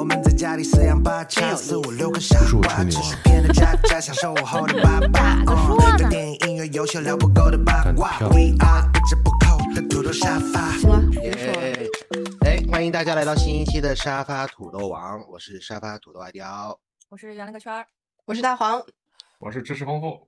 我们在家里四仰八叉，四五六个傻瓜，只是骗了家家，享受午后的八卦。对电影、音乐、游戏聊不够的八卦。We are 不折不扣的土豆沙发。耶！哎，欢迎大家来到新一期的沙发土豆王，我是沙发土豆阿刁。我是圆了个圈儿，我是大黄，我是知识丰富，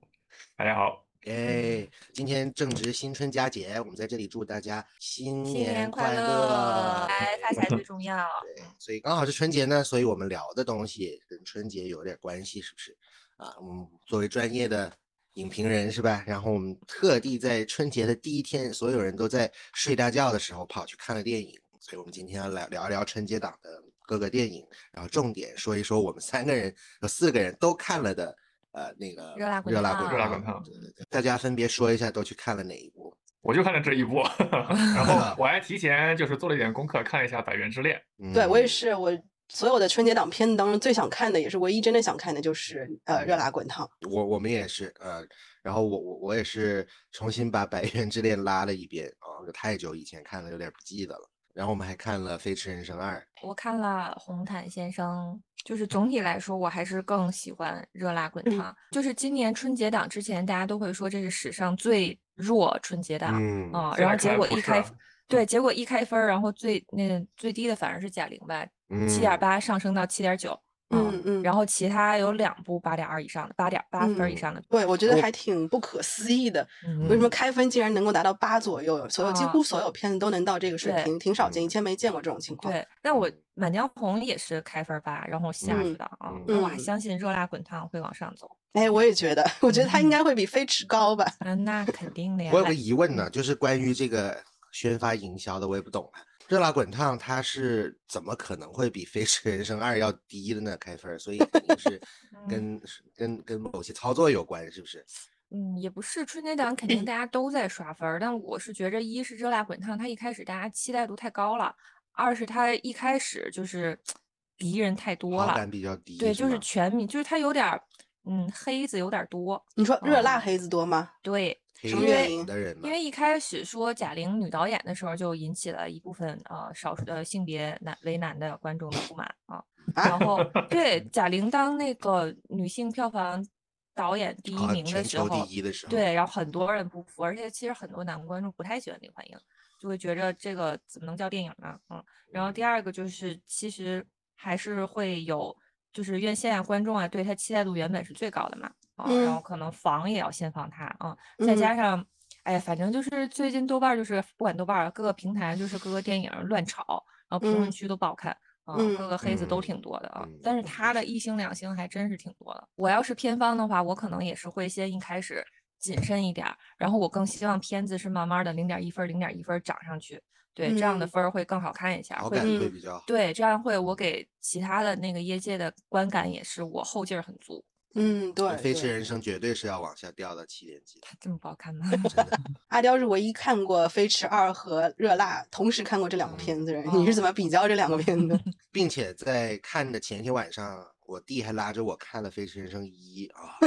大家好。耶！今天正值新春佳节，我们在这里祝大家新新年快乐，来 发财最重要。对，所以刚好是春节呢，所以我们聊的东西跟春节有点关系，是不是？啊，我们，作为专业的影评人是吧？然后我们特地在春节的第一天，所有人都在睡大觉的时候跑去看了电影，所以我们今天要来聊一聊春节档的各个电影，然后重点说一说我们三个人有四个人都看了的。呃，那个热辣滚烫，热辣滚热辣滚烫，对对对，大家分别说一下都去看了哪一部？我就看了这一部，然后我还提前就是做了一点功课，看了一下《百元之恋》。对我也是，我所有的春节档片子当中最想看的，也是唯一真的想看的，就是呃《热辣滚烫》。我我们也是，呃，然后我我我也是重新把《百元之恋》拉了一遍啊，太久以前看了，有点不记得了。然后我们还看了《飞驰人生二》，我看了《红毯先生》。就是总体来说，我还是更喜欢《热辣滚烫》。就是今年春节档之前，大家都会说这是史上最弱春节档啊，然后结果一开，对，结果一开分，然后最那最低的反而是贾玲吧，七点八上升到七点九。嗯嗯，然后其他有两部八点二以上的，八点八分以上的，对我觉得还挺不可思议的。为什么开分竟然能够达到八左右？所有几乎所有片子都能到这个水平，挺少见，以前没见过这种情况。对，那我《满江红》也是开分八，然后下去的啊。那我还相信《热辣滚烫》会往上走。哎，我也觉得，我觉得它应该会比《飞驰》高吧？嗯，那肯定的呀。我有个疑问呢，就是关于这个宣发营销的，我也不懂。热辣滚烫，它是怎么可能会比《飞驰人生二》要低的呢？开分，所以肯定是 跟跟跟某些操作有关，是不是？嗯，也不是，春节档肯定大家都在刷分，但我是觉着，一是热辣滚烫，它一开始大家期待度太高了；二是它一开始就是 敌人太多了，比较低。对，就是全民，就是它有点嗯黑子有点多。你说热辣黑子多吗？对。因为因为一开始说贾玲女导演的时候，就引起了一部分呃少数的性别男为难的观众的不满啊。然后 对贾玲当那个女性票房导演第一名的时候，对，然后很多人不服，而且其实很多男观众不太喜欢李焕英，就会觉着这个怎么能叫电影呢？嗯。然后第二个就是其实还是会有，就是院线啊观众啊对他期待度原本是最高的嘛。啊，然后可能防也要先防它啊，再加上，哎呀，反正就是最近豆瓣就是不管豆瓣各个平台就是各个电影乱炒，然后评论区都不好看啊，各个黑子都挺多的啊。但是他的一星两星还真是挺多的。我要是片方的话，我可能也是会先一开始谨慎一点，然后我更希望片子是慢慢的零点一分、零点一分涨上去，对，这样的分儿会更好看一下，会比较。对，这样会我给其他的那个业界的观感也是我后劲儿很足。嗯，对，飞驰人生绝对是要往下掉到七点几。它这么不好看吗？阿刁是唯一看过《飞驰二》和《热辣》同时看过这两个片子的人，你是怎么比较这两个片子？并且在看的前一天晚上，我弟还拉着我看了《飞驰人生一》啊，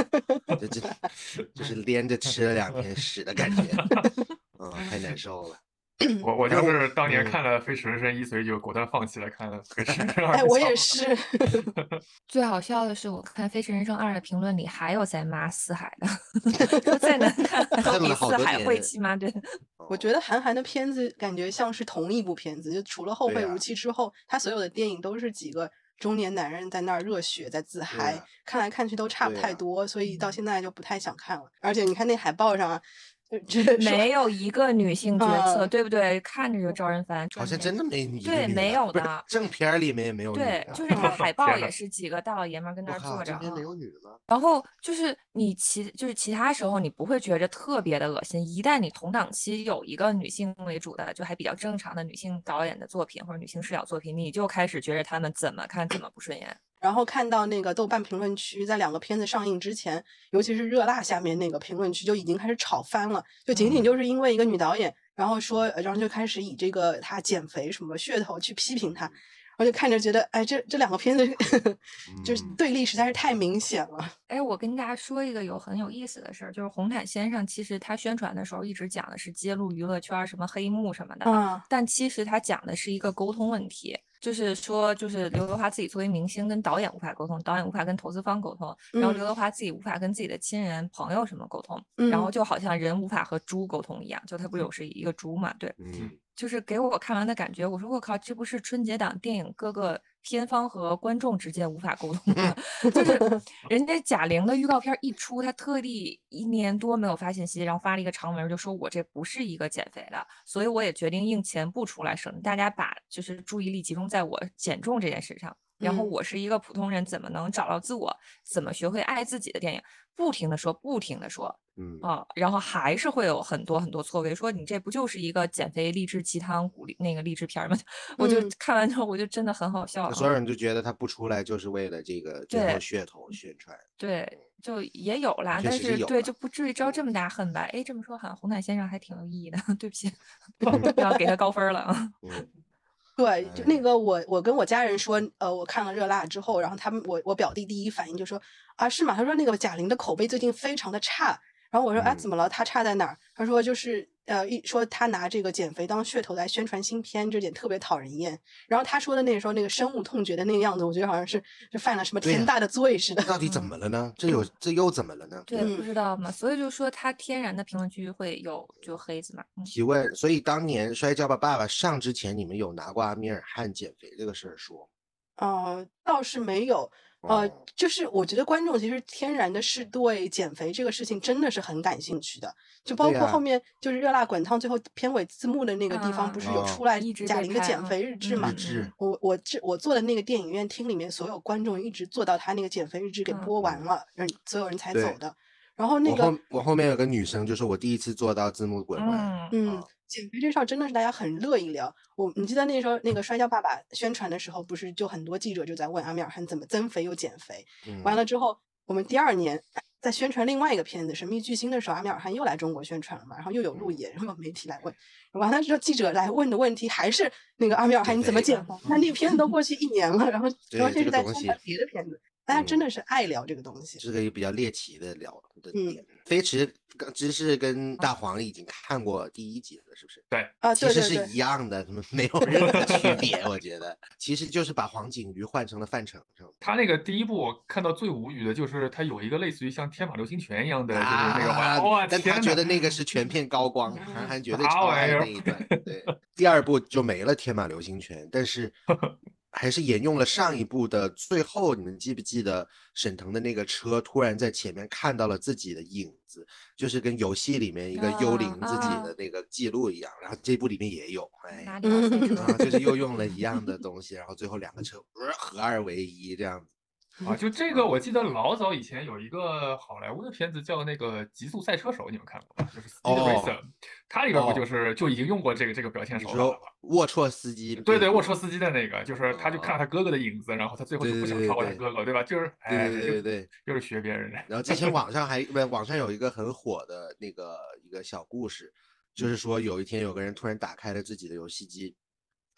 这这 就是连着吃了两天屎的感觉，嗯，太难受了。我我就是当年看了《飞驰人生一》，所以就果断放弃了看《飞驰人生二》。哎，我也是。最好笑的是，我看《飞驰人生二》的评论里还有在骂四海的，再难看都比四海会气吗对。我觉得韩寒的片子感觉像是同一部片子，就除了《后会无期》之后，他所有的电影都是几个中年男人在那儿热血，在自嗨，看来看去都差不太多，所以到现在就不太想看了。而且你看那海报上。没有一个女性角色，对不对？看着就招人烦。好像真的没对，没有的。正片里面也没有。对，就是他海报也是几个大老爷们跟那儿坐着。没有女的？然后就是你其就是其他时候你不会觉着特别的恶心，一旦你同档期有一个女性为主的，就还比较正常的女性导演的作品或者女性视角作品，你就开始觉着他们怎么看怎么不顺眼。然后看到那个豆瓣评论区，在两个片子上映之前，尤其是热辣下面那个评论区就已经开始吵翻了，就仅仅就是因为一个女导演，然后说，然后就开始以这个她减肥什么噱头去批评她，我就看着觉得，哎，这这两个片子 就是嗯。对立实在是太明显了。哎，我跟大家说一个有很有意思的事儿，就是红毯先生其实他宣传的时候一直讲的是揭露娱乐圈什么黑幕什么的，啊，但其实他讲的是一个沟通问题，就是说，就是刘德华自己作为明星跟导演无法沟通，导演无法跟投资方沟通，然后嗯刘德华自己无法跟自己的亲人朋友什么沟通，然后嗯就好像人无法和猪沟通一样，就他不是有是一个猪嘛，对，嗯，就是给我看完的感觉，我说我靠，这不是春节档电影各个片方和观众之间无法沟通吗？就是人家贾玲的预告片一出，她特地一年多没有发信息，然后发了一个长文，就说我这不是一个减肥的，所以我也决定应钱不出来，省大家把就是注意力集中在我减重这件事上。然后嗯我是一个普通人，怎么能找到自我？怎么学会爱自己的电影？不停的说，不停的说，嗯啊，然后还是会有很多很多错位，说你这不就是一个减肥励志鸡汤鼓励那个励志片儿吗？我就嗯看完之后，我就真的很好笑所有人就觉得他不出来就是为了这个最后对噱头宣传。对，就也有啦，但是对就不至于招这么大恨吧？哎，这么说好像红毯先生还挺有意义的，对不起，要给他高分儿了啊。嗯对，就那哎个我我跟我家人说，呃，我看了《热辣》之后，然后他们我我表弟第一反应就说啊是吗？他说那个贾玲的口碑最近非常的差，然后我说啊嗯怎么了？她差在哪儿？他说就是呃一说他拿这个减肥当噱头来宣传新片，这点特别讨人厌。然后他说的那个时候那个深恶痛绝的那个样子，我觉得好像是是犯了什么天大的罪似的。到底怎么了呢？这有这又怎么了呢？对，不嗯知道嘛，所以就说他天然的评论区会有就黑子嘛。嗯提问，所以当年《摔跤吧，爸爸》上之前，你们有拿过阿米尔汗减肥这个事儿说？呃，倒是没有，呃哦，就是我觉得观众其实天然的是对减肥这个事情真的是很感兴趣的，就包括后面就是热辣滚烫最后片尾字幕的那个地方，啊不是有哦出。来一直贾玲的减肥日志嘛嗯嗯？我我这我坐的那个电影院厅里面，所有观众一直坐到他那个减肥日志给嗯播完了，嗯所有人才走的。然后。那我个后我后面有个女生就是，我第一次做到字幕滚完。嗯。嗯，减肥这事儿真的是大家很乐意聊。我你记得那时候那个《摔跤爸爸》宣传的时候，不是就很多记者就在问阿米尔汗怎么增肥又减肥？嗯完了之后，我们第二年在宣传另外一个片子《神秘巨星》的时候，阿米尔汗又来中国宣传了嘛，然后又有路演，然后有媒体来问，完了之后记者来问的问题还是那个阿米尔汗你怎么减肥？那那个片子都过去一年了，然后对 然后这是在宣传别的片子，大家真嗯的是爱聊这个东西。是个比较猎奇的聊的嗯点。飞驰跟芝士跟大黄已经看过第一集了，是不是？对，啊，其实是对对对，一样的，没有任何区别，我觉得其实就是把黄景瑜换成了范丞丞。他那个第一部我看到最无语的就是他有一个类似于像天马流星拳一样的，就是那个啊哇，哇但他觉得那个是全片高光，嗯韩寒绝对啥超爱那一段。对，第二部就没了天马流星拳，但是还是沿用了上一部的最后。你们记不记得沈腾的那个车突然在前面看到了自己的影子，就是跟游戏里面一个幽灵自己啊的那个记录一样。然后这部里面也有，哎，哪里啊，就是又用了一样的东西，然后最后两个车呃合二为一这样子。啊，就这个我记得老早以前有一个好莱坞的片子叫那个《极速赛车手》，你们看过吗？就是 Speed 哦 Racer，它里边不哦就是就已经用过这个这个表现手法了吗？龌龊司机？对对，龌龊司机的那个，就是他就哦看到他哥哥的影子，然后他最后就不想超过他哥哥，对吧？就是对哎，对对对对。又是学别人的。然后之前 网上还不是网上有一个很火的那个一个小故事，就是说有一天有个人突然打开了自己的游戏机，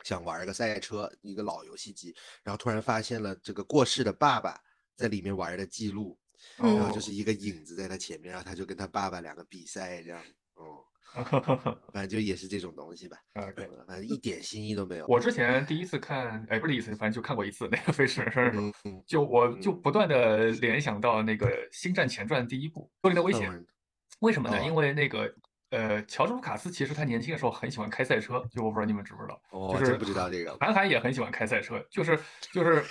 想玩个赛车，一个老游戏机，然后突然发现了这个过世的爸爸在里面玩的记录，然后哦就是一个影子在他前面，然后他就跟他爸爸两个比赛这样，哦，反正就也是这种东西吧，啊，对。嗯反正一点新意都没有。我之前第一次看，哎，不是第一次，反正就看过一次那个《飞驰人生》就我就不断的联想到那个《星战前传》第一部《幽灵的危险》，嗯为什么呢？哦因为那个呃，乔治卢卡斯其实他年轻的时候很喜欢开赛车，就我不知道你们知不知道，哦，就是真不知道这个。韩寒也很喜欢开赛车，就是就是，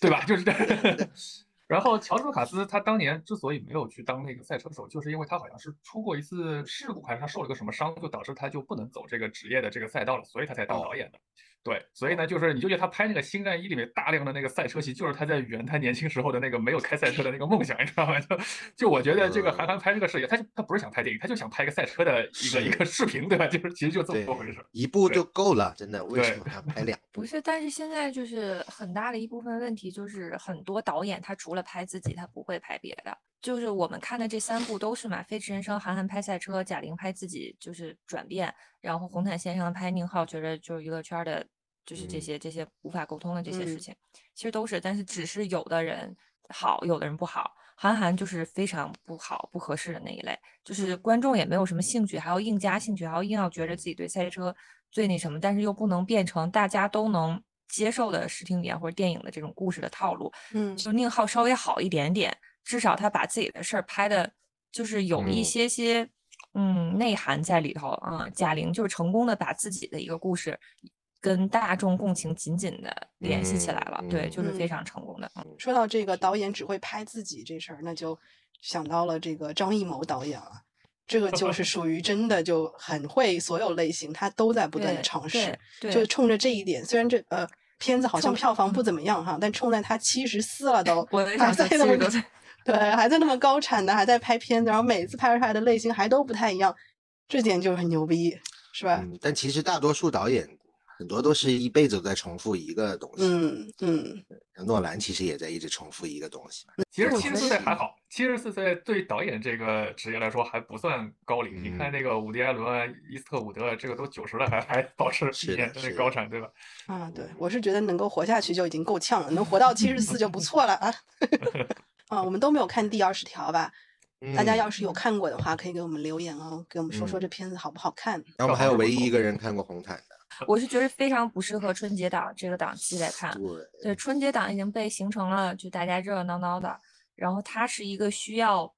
对吧？就是这。然后乔治卢卡斯他当年之所以没有去当那个赛车手，就是因为他好像是出过一次事故，还是他受了个什么伤，就导致他就不能走这个职业的这个赛道了，所以他才当哦导演的。对，所以呢，就是你就觉得他拍那个《星战一》里面大量的那个赛车戏，就是他在圆他年轻时候的那个没有开赛车的那个梦想，你知道吗？就就我觉得这个韩寒拍这个事业，他就他不是想拍电影，他就想拍个赛车的一个一个视频，对吧？就是其实就这对么回事。一部就够了，真的。为什么还要拍两部 不？是，但是现在就是很大的一部分问题，就是很多导演他除了拍自己，他不会拍别的。就是我们看的这三部都是嘛，《飞驰人生》韩寒拍赛车，贾玲拍自己就是转变，然后红毯先生拍宁浩，觉得就是娱乐圈的就是这嗯。些这些无法沟通的这些事嗯。情，其实都是，但是只是有的人好，有的人不好。韩寒就是非常不好、不合适的那一类，就是观众也没有什么兴趣，还要硬加兴趣，还要硬要觉着自己对赛车最那什么，但是又不能变成大家都能接受的视听语言或者电影的这种故事的套路，嗯。就宁浩稍微好一点点，至少他把自己的事儿拍的，就是有一嗯。些些嗯内涵在里头。啊。贾玲就是成功的把自己的一个故事跟大众共情紧紧的联系起来了，对，嗯就是非嗯常成功的。嗯说到这个导演只会拍自己这事儿，那就想到了这个张艺谋导演了。这个就 是属于真的就很会所有类型，他都在不断的尝试。就冲着这一点，虽然这呃片子好像票房不怎么样哈，但冲在他七十四了都，我还在那么对，还在那么高产的，还在拍片子，然后每次拍出来的类型还都不太一样，这点就很牛逼，是吧？嗯，但其实大多数导演很多都是一辈子都在重复一个东西。嗯嗯，诺兰其实也在一直重复一个东西。其实七十四岁还好，七十四岁对导演这个职业来说还不算高龄。你看嗯那个伍迪·艾伦啊、伊斯特伍德啊，这个都九十了还还保持是的一年的高产，对吧？啊，对，我是觉得能够活下去就已经够呛了，能活到七十四就不错了啊。啊，我们都没有看第二十条吧？大家嗯要是有看过的话，可以给我们留言哦，给我们说说嗯这片子好不好看。然后我们还有唯一一个人看过红毯的，我是觉得非常不适合春节档这个档期来看。对，对，春节档已经被形成了，就大家热热闹闹的，然后它是一个需要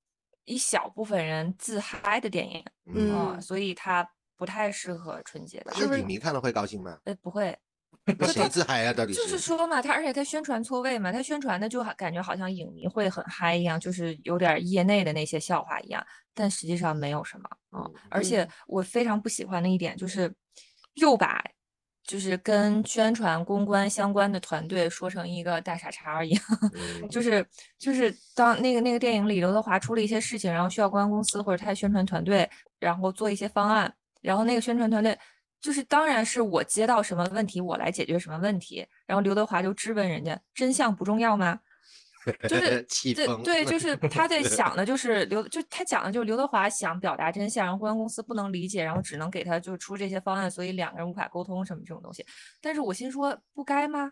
一小部分人自嗨的电影，嗯，所以它不太适合春节档。是影迷看了会高兴吗？呃，不会，那谁自嗨呀？到底就是说嘛，他而且他宣传错位嘛，他宣传的就好感觉好像影迷会很嗨一样，就是有点儿业内的那些笑话一样，但实际上没有什么啊。而且我非常不喜欢的一点就是，又把就是跟宣传公关相关的团队说成一个大傻叉儿一样，嗯就是就是当那个那个电影里刘德华出了一些事情，然后需要公关公司或者他的宣传团队，然后做一些方案，然后那个宣传团队就是当然是我接到什么问题我来解决什么问题，然后刘德华就质问人家真相不重要吗？就是 对对，就是他在想的就是刘，就他讲的就是刘德华想表达真相，然后公关公司不能理解，然后只能给他就出这些方案，所以两个人无法沟通什么这种东西。但是我心说不该吗？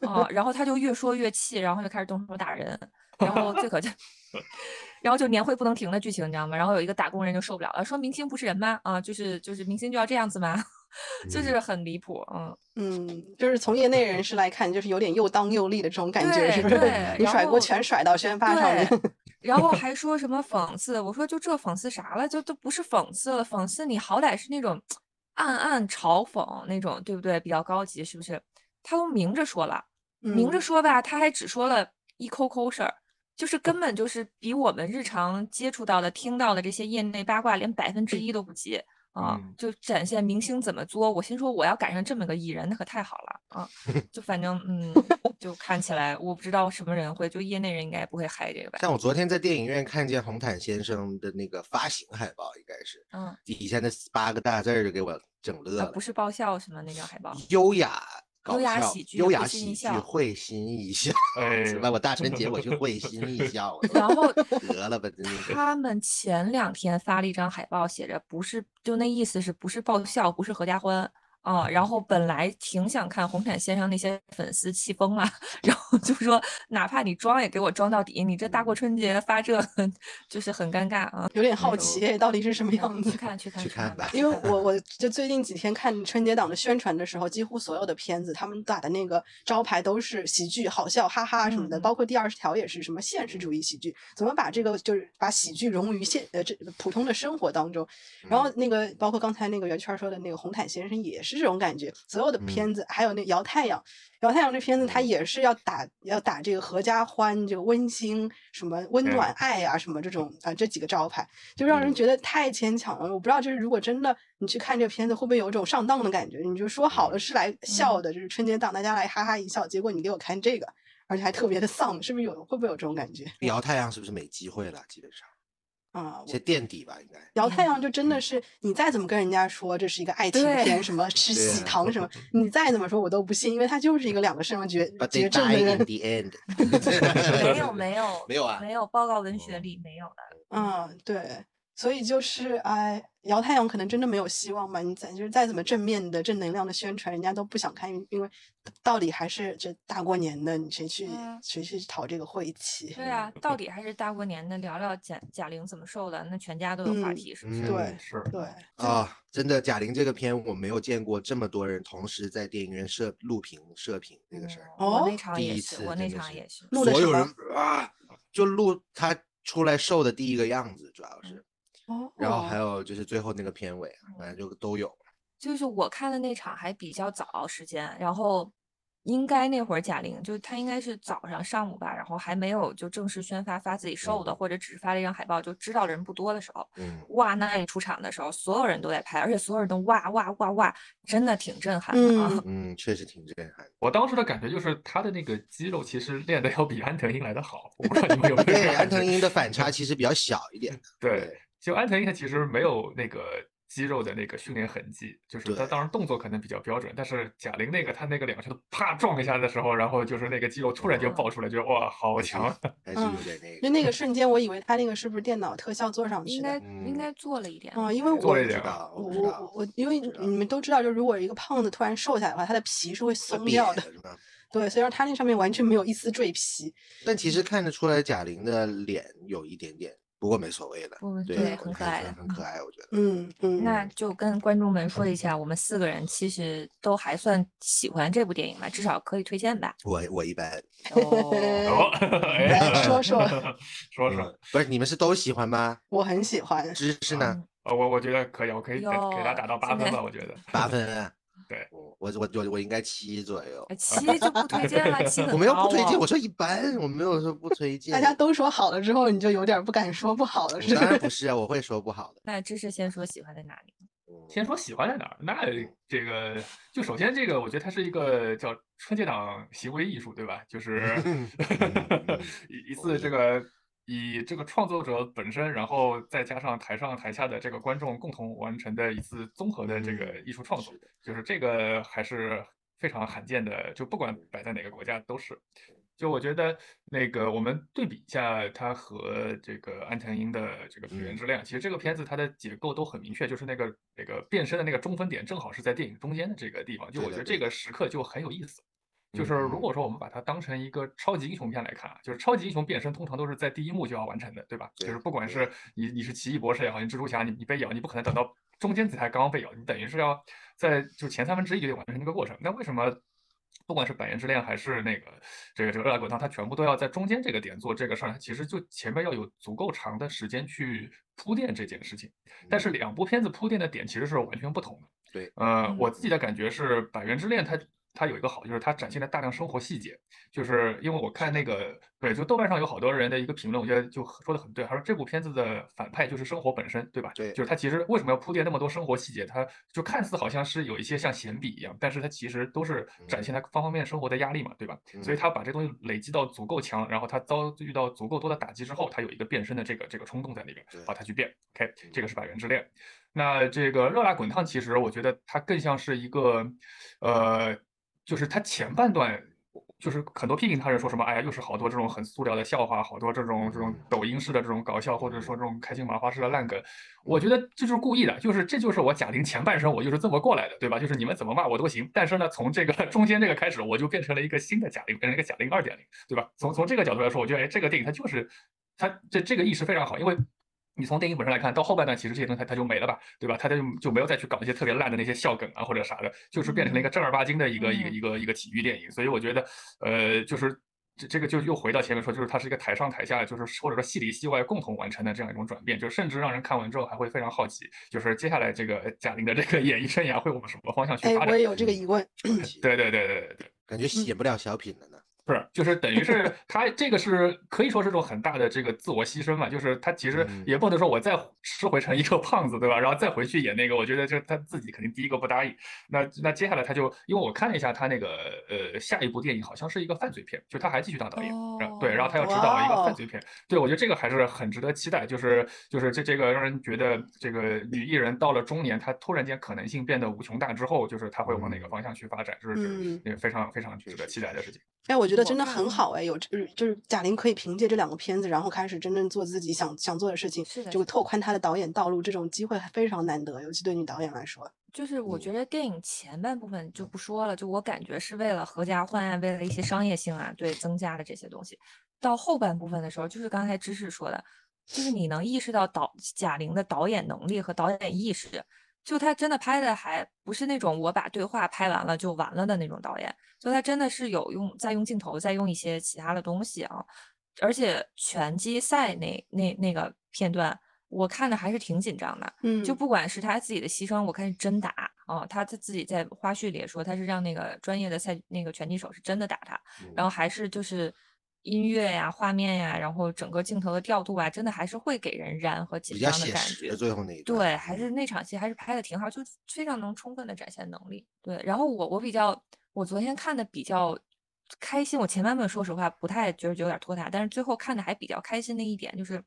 啊，然后他就越说越气，然后就开始动手打人，然后最可气，然后就年会不能停的剧情，你知道吗？然后有一个打工人就受不了了，说明星不是人吗？啊，就是就是明星就要这样子吗？就是很离谱，嗯。嗯，就是从业内人士来看，就是有点又当又立的这种感觉，对是不是对？你甩锅全甩到宣发上面。然后 还说什么讽刺，我说就这讽刺啥了？就都不是讽刺了，讽刺你好歹是那种暗暗嘲讽那种，对不对？比较高级，是不是？他都明着说了，明着嗯说吧，他还只说了一抠抠事儿，就是根本就是比我们日常接触到的、听到的这些业内八卦连百分之一都不及。啊，嗯就展现明星怎么作，我心说我要赶上这么个艺人，那可太好了啊！就反正嗯，就看起来我不知道什么人会，就业内人应该不会嗨这个吧？像我昨天在电影院看见红毯先生的那个发行海报，应该是嗯，底下那八个大字儿就给我整乐啊，了不。是爆笑什么那张海报，优雅搞优雅喜剧优雅喜剧会心一笑，哎是吧？我大春节我去会 心一笑，我然后 得了吧，真的是。他们前两天发了一张海报，写着不是，就那意思是不是爆笑，不是合家欢啊。然后本来挺想看红毯先生那些粉丝气疯了，然后就说哪怕你装也给我装到底，你这大过春节发这 就是很尴尬啊。有点好奇到底是什么样子去。看去看去看吧因为我 我就最近几天看春节档的宣传的时候，几乎所有的片子他们打的那个招牌都是喜剧、好笑、哈哈什么的，嗯包括第二十条也是什么现实主义喜剧，怎么把这个就是把喜剧融于现呃这普通的生活当中。然后那个包括刚才那个圆圈说的那个红毯先生也是这种感觉，所有的片子还有那摇太阳。摇太阳这片子，它嗯也是要打要打这个合家欢、这个温馨、什么温暖、爱啊，什么这种啊这几个招牌，就让人嗯觉得太牵强了。我不知道，就是如果真的你去看这个片子，会不会有一种上当的感觉？你就说好了是来笑的，就是春节档大家来哈哈一笑，结果你给我看这个，而且还特别的丧，是不是有会不会有这种感觉 摇太阳是不是没机会了？基本上啊？我先垫底吧，应该。姚太阳就真的是你再怎么跟人家说这是一个爱情片，什么吃喜糖什么，你再怎么说我都不信，因为它就是一个两个身份绝绝症的人 没有没有 没有啊没有报告文学里没有的。嗯，对，所以就是哎，姚太阳可能真的没有希望吧？你再就是再怎么正面的正能量的宣传，人家都不想看，因为到底还是这大过年的，你谁去谁去讨这个晦气？对啊，到底还是大过年的，聊聊贾贾玲怎么瘦的，那全家都有话题，是不是？对，是，对啊，真的贾玲这个片我没有见过这么多人同时在电影院摄录屏射屏这个事儿。我那场也是，我那场也是，所有人啊，就录他出来瘦的第一个样子，主要是。然后还有就是最后那个片尾，反正就都有。就是我看的那场还比较早时间，然后应该那会儿贾玲就她应该是早上上午吧，然后还没有就正式宣发发自己瘦的，或者只是发了一张海报，就知道人不多的时候，嗯，哇，那一出场的时候，所有人都在拍，而且所有人都哇哇哇哇，真的挺震撼的啊，嗯，确实挺震撼。我当时的感觉就是她的那个肌肉其实练的要比安藤英来的好，我不知道你们有没有对，安藤英的反差其实比较小一点，对。就安藤英他其实没有那个肌肉的那个训练痕迹，就是他当然动作可能比较标准，但是贾玲那个他那个两个拳头啪撞一下的时候，然后就是那个肌肉突然就爆出来，觉得哇好强，还是有点那个。就那个瞬间，我以为他那个是不是电脑特效做上去的？应该应该做了一点啊，因为我做了一点我我我因为你们都知道，就如果一个胖子突然瘦下来的话，他的皮是会松掉的，对，所以说他那上面完全没有一丝赘皮。但其实看得出来贾玲的脸有一点点。不过没所谓的，对，很可爱的，很可爱，我觉得。嗯嗯，那就跟观众们说一下，我们四个人其实都还算喜欢这部电影吧，至少可以推荐吧。我我一般。哦，说说 说说，不是你们是都喜欢吗？我很喜欢。芝士呢？呃，我我觉得可以，我可以给给他打到八分吧，我觉得。八分。对，我我我我应该七左右，七就不推荐了，七我没有不推荐，我说一般，我没有说不推荐。大家都说好了之后，你就有点不敢说不好了，是当然不是啊，我会说不好的。那芝士先说喜欢在哪里？先说喜欢在哪儿？那这个就首先这个，我觉得它是一个叫春节档行为艺术，对吧？就是 一一次这个。以这个创作者本身，然后再加上台上台下的这个观众共同完成的一次综合的这个艺术创作，就是这个还是非常罕见的。就不管摆在哪个国家都是。就我觉得那个我们对比一下它和这个安藤英的这个《原之恋》，其实这个片子它的结构都很明确，就是那个那个变身的那个中分点正好是在电影中间的这个地方。就我觉得这个时刻就很有意思。就是如果说我们把它当成一个超级英雄片来看啊，就是超级英雄变身通常都是在第一幕就要完成的，对吧？就是不管是你你是奇异博士也好，你蜘蛛侠你你被咬，你不可能等到中间才刚刚被咬，你等于是要在就前三分之一就得完成这个过程。那为什么不管是百元之恋还是那个这个这个热辣滚烫，它全部都要在中间这个点做这个事儿？它其实就前面要有足够长的时间去铺垫这件事情。但是两部片子铺垫的点其实是完全不同的。对，呃，我自己的感觉是百元之恋它。它有一个好，就是它展现了大量生活细节。就是因为我看那个，对，就豆瓣上有好多人的一个评论，我觉得就说的很对。他说这部片子的反派就是生活本身，对吧？对，就是他其实为什么要铺垫那么多生活细节？他就看似好像是有一些像闲笔一样，但是他其实都是展现他方方面面生活的压力嘛，对吧？所以他把这东西累积到足够强，然后他遭遇到足够多的打击之后，他有一个变身的这个这个冲动在那边，好，他去变。OK，这个是百元之恋。那这个热辣滚烫，其实我觉得它更像是一个，呃。就是他前半段，就是很多批评他人说什么，哎呀，又是好多这种很塑料的笑话，好多这种这种抖音式的这种搞笑，或者说这种开心麻花式的烂梗。我觉得这就是故意的，就是这就是我贾玲前半生，我就是这么过来的，对吧？就是你们怎么骂我都行。但是呢，从这个 中间这个开始，我就变成了一个新的贾玲，变成一个贾玲二点零，对吧？从从这个角度来说，我觉得哎，这个电影它就是它这这个意识非常好，因为。你从电影本身来看，到后半段其实这些东西它它就没了吧，对吧？它就就没有再去搞一些特别烂的那些笑梗啊或者啥的，就是变成了一个正儿八经的一个一个一个一个体育电影。所以我觉得，呃，就是这这个就又回到前面说，就是它是一个台上台下，就是或者说戏里戏外共同完成的这样一种转变，就甚至让人看完之后还会非常好奇，就是接下来这个贾玲的这个演艺生涯会往什么方向去发展？我也有这个疑问。对对对对对对，感觉写不了小品了呢。不是，就是等于是他这个是可以说是种很大的这个自我牺牲嘛，就是他其实也不能说我再吃回成一个胖子，对吧？然后再回去演那个，我觉得这他自己肯定第一个不答应。那那接下来他就因为我看了一下他那个呃下一部电影好像是一个犯罪片，就他还继续当导演，对，然后他又指导一个犯罪片，对我觉得这个还是很值得期待。就是就是这这个让人觉得这个女艺人到了中年，她突然间可能性变得无穷大之后，就是她会往哪个方向去发展，就是那非常非常值得期待的事情。哎，我觉得。得真的很好哎，有就是就是贾玲可以凭借这两个片子，然后开始真正做自己想想做的事情，就拓宽她的导演道路，这种机会非常难得，尤其对女导演来说。就是我觉得电影前半部分就不说了，就我感觉是为了合家欢啊，为了一些商业性啊，对增加的这些东西。到后半部分的时候，就是刚才芝士说的，就是你能意识到导贾玲的导演能力和导演意识。就他真的拍的还不是那种我把对话拍完了就完了的那种导演，就他真的是有用在用镜头，在用一些其他的东西啊。而且拳击赛那那那个片段，我看的还是挺紧张的。嗯，就不管是他自己的牺牲，我看是真打啊，他他自己在花絮里也说他是让那个专业的赛那个拳击手是真的打他，然后还是就是。音乐呀，画面呀，然后整个镜头的调度啊，真的还是会给人燃和紧张的感觉。最后那一对，还是那场戏还是拍的挺好，就非常能充分的展现能力。对，然后我我比较，我昨天看的比较开心。我前半部分说实话不太觉得有点拖沓，但是最后看的还比较开心的一点就是，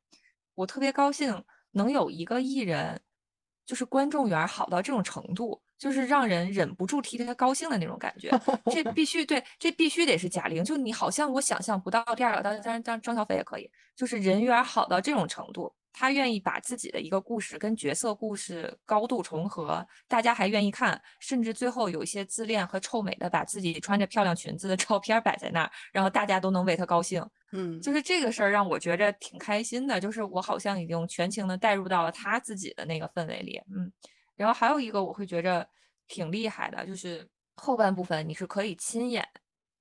我特别高兴能有一个艺人，就是观众缘好到这种程度。就是让人忍不住替他高兴的那种感觉，这 必须对，这必须得是贾玲。就你好像我想象不到第二个，当然张张小斐也可以，就是人缘好到这种程度。他愿意把自己的一个故事跟角色故事高度重合，大家还愿意看，甚至最后有一些自恋和臭美的，把自己穿着漂亮裙子的照片摆在那儿，然后大家都能为他高兴。嗯，就是这个事儿让我觉着挺开心的，就是我好像已经全情的带入到了他自己的那个氛围里。嗯。然后还有一个我会觉着挺厉害的，就是后半部分你是可以亲眼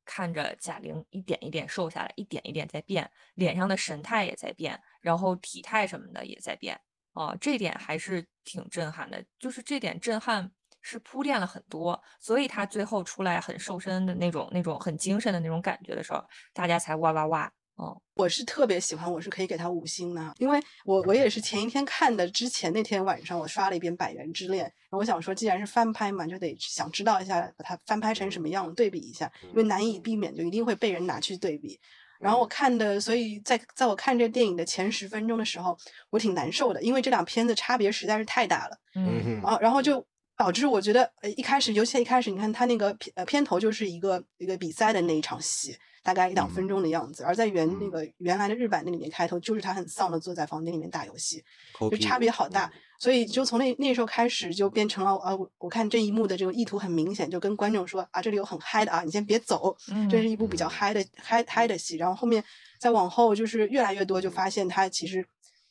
看着贾玲一点一点瘦下来，一点一点在变，脸上的神态也在变，然后体态什么的也在变，哦，这点还是挺震撼的。就是这点震撼是铺垫了很多，所以她最后出来很瘦身的那种、那种很精神的那种感觉的时候，大家才哇哇哇。哦，我是特别喜欢，我是可以给他五星的，因为我我也是前一天看的，之前那天晚上我刷了一遍《百元之恋》，然后我想说，既然是翻拍嘛，就得想知道一下把它翻拍成什么样，对比一下，因为难以避免就一定会被人拿去对比。然后我看的，所以在在我看这电影的前十分钟的时候，我挺难受的，因为这两片子差别实在是太大了。嗯啊，然后就导致我觉得，呃，一开始，尤其一开始，你看他那个片呃片头就是一个一个比赛的那一场戏。大概一两分钟的样子，而在原那个原来的日版那里面开头就是他很丧的坐在房间里面打游戏，就差别好大。所以就从那那时候开始就变成了啊，我看这一幕的这个意图很明显，就跟观众说啊，这里有很嗨的啊，你先别走，这是一部比较嗨的嗨嗨的戏。然后后面再往后就是越来越多，就发现他其实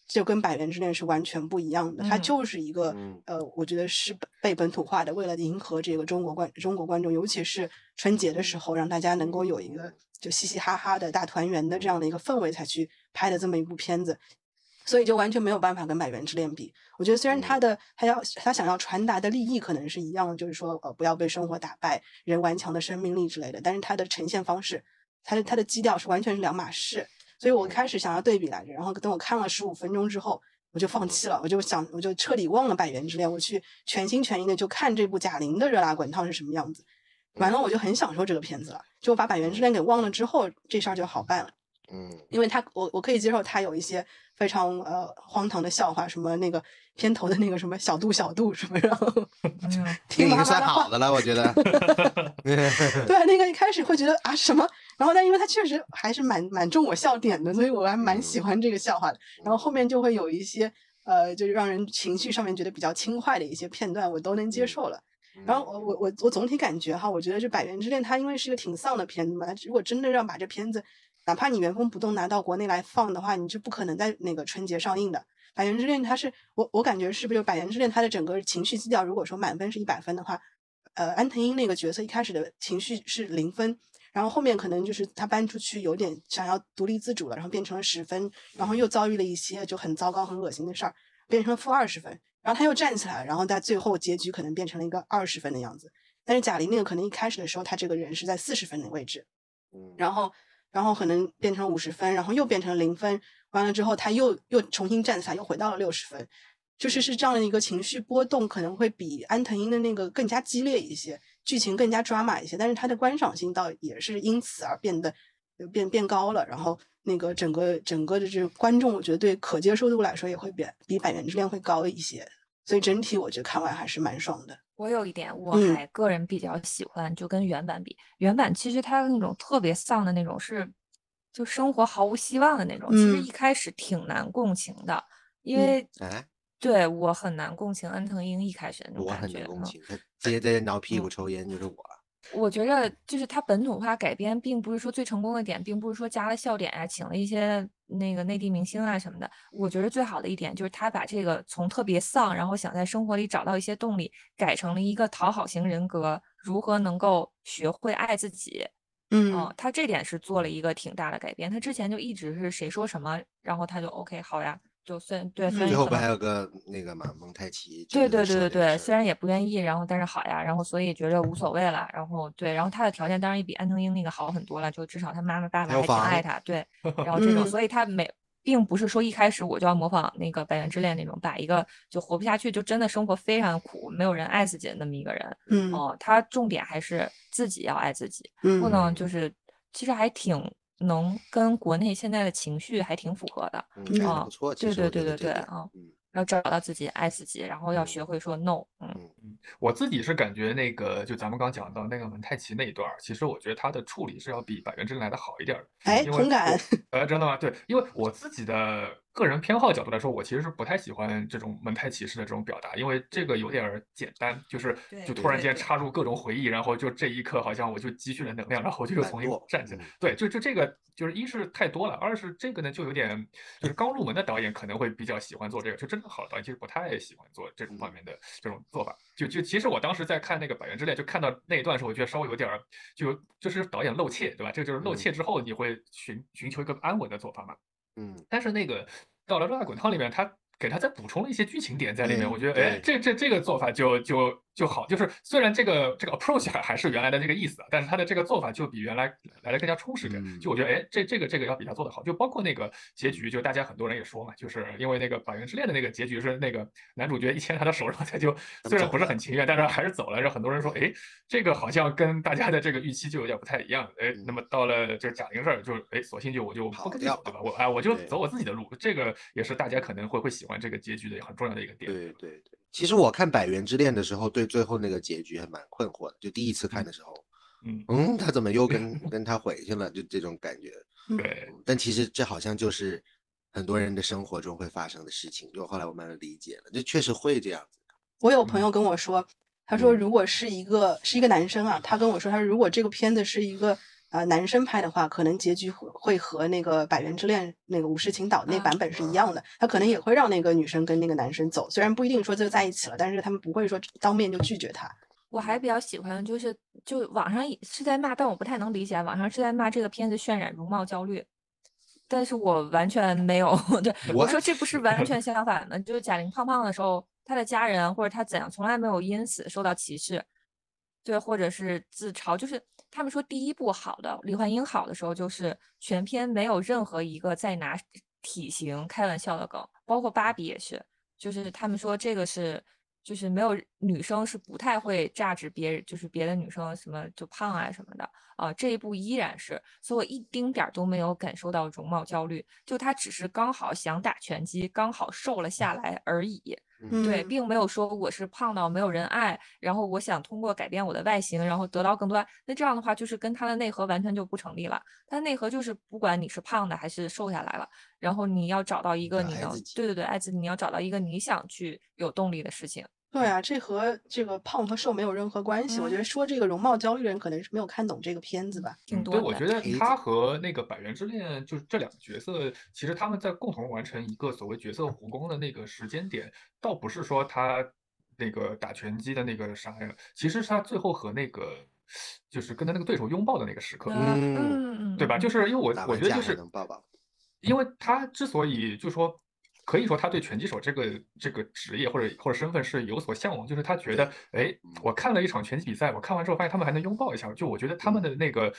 就跟《百元之恋》是完全不一样的，它就是一个呃，我觉得是被本土化的，为了迎合这个中国观中国观众，尤其是春节的时候，让大家能够有一个。就嘻嘻哈哈的大团圆的这样的一个氛围才去拍的这么一部片子，所以就完全没有办法跟《百元之恋》比。我觉得虽然他的他要他想要传达的利益可能是一样，就是说呃不要被生活打败，人顽强的生命力之类的，但是他的呈现方式，他的他的基调是完全是两码事。所以我开始想要对比来着，然后等我看了十五分钟之后，我就放弃了，我就想我就彻底忘了《百元之恋》，我去全心全意的就看这部贾玲的《热辣滚烫》是什么样子。完了，我就很享受这个片子了。就把《百元之恋》给忘了之后，这事儿就好办了。嗯，因为他，我我可以接受他有一些非常呃荒唐的笑话，什么那个片头的那个什么小度小度什么，然后 听已经算好的了，我觉得。对，那个一开始会觉得啊什么，然后但因为他确实还是蛮蛮中我笑点的，所以我还蛮喜欢这个笑话的。然后后面就会有一些呃，就是让人情绪上面觉得比较轻快的一些片段，我都能接受了。然后我我我我总体感觉哈，我觉得这《百元之恋》它因为是一个挺丧的片子嘛，如果真的让把这片子，哪怕你原封不动拿到国内来放的话，你就不可能在那个春节上映的。《百元之恋》它是我我感觉是不是就《百元之恋》它的整个情绪基调，如果说满分是一百分的话，呃，安藤英那个角色一开始的情绪是零分，然后后面可能就是他搬出去有点想要独立自主了，然后变成了十分，然后又遭遇了一些就很糟糕很恶心的事儿，变成了负二十分。然后他又站起来，然后在最后结局可能变成了一个二十分的样子。但是贾玲那个可能一开始的时候，他这个人是在四十分的位置，然后然后可能变成五十分，然后又变成零分，完了之后他又又重新站起来，又回到了六十分，就是是这样的一个情绪波动，可能会比安藤英的那个更加激烈一些，剧情更加抓马一些，但是它的观赏性倒也是因此而变得变变高了，然后。那个整个整个的这观众，我觉得对可接受度来说也会比比《百元之恋》会高一些。所以整体我觉得看完还是蛮爽的。我有一点，我嗯还个人比较喜欢，就跟原版比，原版其实它那种特别丧的那种是，就生活毫无希望的那种，其实嗯一开始挺难共情的，因嗯为哎，对我很难共情安藤英一开始那种我感觉，我很难共情，他直接在挠屁股嗯抽烟就是我。我觉着就是它本土化改编，并不是说最成功的点，并不是说加了笑点啊，请了一些那个内地明星啊什么的。我觉得最好的一点就是他把这个从特别丧，然后想在生活里找到一些动力，改成了一个讨好型人格，如何能够学会爱自己。嗯嗯，他这点是做了一个挺大的改变。他之前就一直是谁说什么，然后他就 OK 好呀，就算对虽然最后不还有个那个嘛蒙太奇？对对对对对，虽然然也不愿意，然后但是好呀，然后所以觉着无所谓了，然后对，然后他的条件当然也比安藤英那个好很多了，就至少他妈妈爸爸还挺爱他，对，然后这种，嗯。所以他每并不是说一开始我就要模仿那个《百元之恋》那种，把一个就活不下去，就真的生活非常苦，没有人爱自己的那么一个人，嗯。哦，他重点还是自己要爱自己，嗯。不能就是其实还挺能跟国内现在的情绪还挺符合的，啊不错，对对对对对啊嗯要找到自己爱自己，然后要学会说 no，嗯。我自己是感觉那个，就咱们刚讲到那个蒙太奇那一段儿，其实我觉得他的处理是要比《百元之》来的好一点儿的。哎，同感。哎 呃，真的吗？对，因为我自己的个人偏好角度来说，我其实是不太喜欢这种蒙太奇式的这种表达，因为这个有点儿简单，就是对就突然间插入各种回忆，然后就这一刻好像我就积蓄了能量，然后我就又重新站起来嗯。对，就就这个就是一是太多了，二是这个呢就有点就是刚入门的导演可能会比较喜欢做这个，就真的好的导演其实不太喜欢做这种方面的这种做法。就就其实我当时在看那个《百元之恋》，就看到那一段时候，我觉得稍微有点儿就就是导演露怯，对吧？这个就是露嗯怯之后你会寻寻求一个安稳的做法嘛。嗯，但是那个到了《热辣滚烫》里面，他给他再补充了一些剧情点在里面，嗯我觉得，哎，这这这个做法就就就好，就是虽然这个这个 approach 还还是原来的这个意思啊，但是他的这个做法就比原来来的更加充实点。嗯就我觉得，哎，这这个这个要比他做的好，就包括那个结局，就大家很多人也说嘛，就是因为那个《百元之恋》的那个结局是那个男主角一牵他的手，然后他就虽然不是很情愿，但是还是走了。让很多人说，哎，这个好像跟大家的这个预期就有点不太一样。哎，那么到了这个贾玲这儿，就哎，索性就我就不掉跟你走，对吧？我哎，我就走我自己的路。这个也是大家可能会会喜欢这个结局的很重要的一个点。对对对。其实我看《百元之恋》的时候，对最后那个结局还蛮困惑的。就第一次看的时候，嗯，嗯，他怎么又跟 跟他回去了？就这种感觉。对，但其实这好像就是很多人的生活中会发生的事情。就后来我慢慢理解了，就确实会这样子。我有朋友跟我说，他说嗯如果是一个是一个男生啊，他跟我说，他说如果这个片子是一个呃男生拍的话，可能结局会会和那个《百元之恋》那个武士青岛那啊版本是一样的，他可能也会让那个女生跟那个男生走，虽然不一定说就在一起了，但是他们不会说当面就拒绝他。我还比较喜欢就是，就网上是在骂，但我不太能理解，网上是在骂这个片子渲染容貌焦虑，但是我完全没有，对我说这不是完全 相反的，就是贾玲胖胖的时候，她的家人或者她怎样，从来没有因此受到歧视，对，或者是自嘲，就是他们说第一部好的李焕英好的时候，就是全片没有任何一个在拿体型开玩笑的梗，包括芭比也是，就是他们说这个是。就是没有女生是不太会榨制别人，就是别的女生什么就胖啊什么的啊，这一部依然是，所以我一丁点儿都没有感受到容貌焦虑，就他只是刚好想打拳击，刚好瘦了下来而已。嗯对，嗯并没有说我是胖到没有人爱，然后我想通过改变我的外形，然后得到更多爱。那这样的话，就是跟他的内核完全就不成立了。他的内核就是不管你是胖的还是瘦下来了，然后你要找到一个你能对对对爱自己，你要找到一个你想去有动力的事情。对啊，这和这个胖和瘦没有任何关系。我觉得说这个容貌焦虑的人可能是没有看懂这个片子吧。嗯挺多的。对，我觉得他和那个《百元之恋》就是这两个角色，其实他们在共同完成一个所谓角色弧光的那个时间点，倒不是说他那个打拳击的那个啥呀，其实是他最后和那个就是跟他那个对手拥抱的那个时刻，嗯嗯嗯嗯，对吧？嗯就是因为我我觉得就是能抱抱。因为他之所以就说，可以说他对拳击手这个这个职业或者或者身份是有所向往，就是他觉得，哎，我看了一场拳击比赛，我看完之后发现他们还能拥抱一下，就我觉得他们的那个。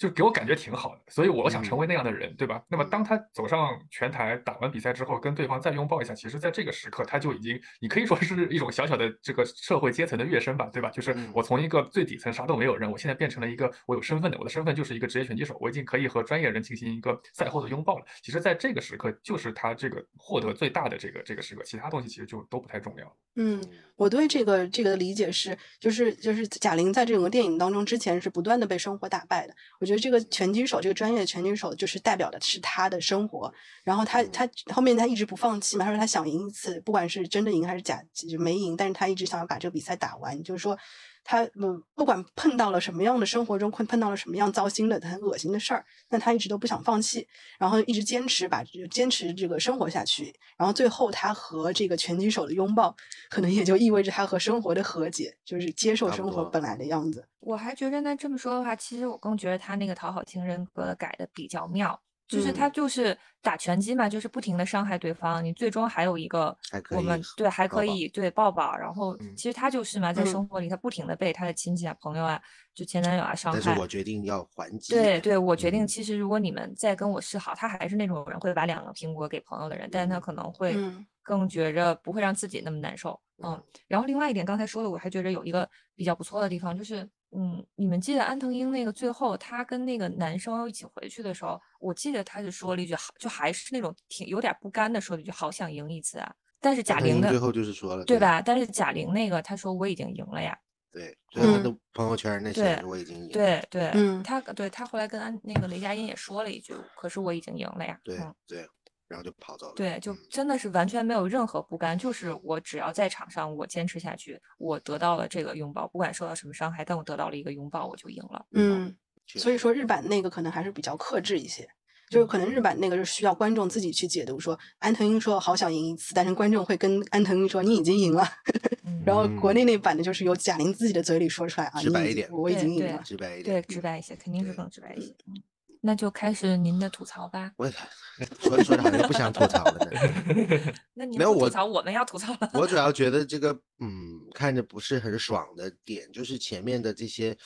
就给我感觉挺好的，所以我想成为嗯那样的人，对吧？那么当他走上拳台打完比赛之后，跟对方再拥抱一下，其实在这个时刻他就已经，你可以说是一种小小的这个社会阶层的跃升吧，对吧？就是嗯我从一个最底层啥都没有人，我现在变成了一个我有身份的，我的身份就是一个职业拳击手，我已经可以和专业人进行一个赛后的拥抱了。其实，在这个时刻，就是他这个获得最大的这个这个时刻，其他东西其实就都不太重要。嗯，我对这个这个的理解是，就是就是贾玲在这整个电影当中之前是不断的被生活打败的。我觉得这个拳击手，这个专业的拳击手，就是代表的是他的生活。然后他他后面他一直不放弃嘛，他说他想赢一次，不管是真的赢还是假就没赢，但是他一直想要把这个比赛打完。就是说他嗯，不管碰到了什么样的生活中碰碰到了什么样糟心的、很恶心的事儿，但他一直都不想放弃，然后一直坚持把坚持这个生活下去。然后最后他和这个拳击手的拥抱，可能也就意味着他和生活的和解，就是接受生活本来的样子。我还觉得那这么说的话，其实我更觉得他那个讨好型人格改的比较妙，就是他嗯就是打拳击嘛，就是不停的伤害对方，你最终还有一个我们对还可以对抱抱，然后嗯其实他就是嘛，在嗯生活里他不停的被他的亲戚啊、朋友啊、就前男友啊伤害但是。我决定要还击。对对，我决定，嗯其实如果你们再跟我示好，他还是那种人会把两个苹果给朋友的人，但是他可能会嗯更觉着不会让自己那么难受。嗯，然后另外一点，刚才说的，我还觉着有一个比较不错的地方，就是，嗯，你们记得安藤英那个最后她跟那个男生一起回去的时候，我记得她就说了一句好，就还是那种挺有点不甘的说了一句好想赢一次啊。但是贾玲的最后就是说了，对？吧？但是贾玲那个她说我已经赢了呀。对，所以他嗯的朋友圈那些我已经赢了对对，嗯他对他后来跟安那个雷佳音也说了一句，可是我已经赢了呀。对嗯对，然后就跑走了。对，就嗯真的是完全没有任何不甘，就是我只要在场上，我坚持下去，我得到了这个拥抱，不管受到什么伤害，但我得到了一个拥抱，我就赢了。嗯，所以说日版那个可能还是比较克制一些。就是可能日版那个是需要观众自己去解读说，安藤英说好想赢一次，但是观众会跟安藤英说你已经赢了，嗯然后国嗯内那版的就是由贾玲自己的嘴里说出来啊，直白一点我已经赢了。直白一对，直白一些，肯定是更直白一些。嗯，那就开始您的吐槽吧。我也 说着说着好像不想吐槽了呢。那您没有我不吐槽，我们要吐槽了。我主要觉得这个，嗯，看着不是很爽的点，就是前面的这些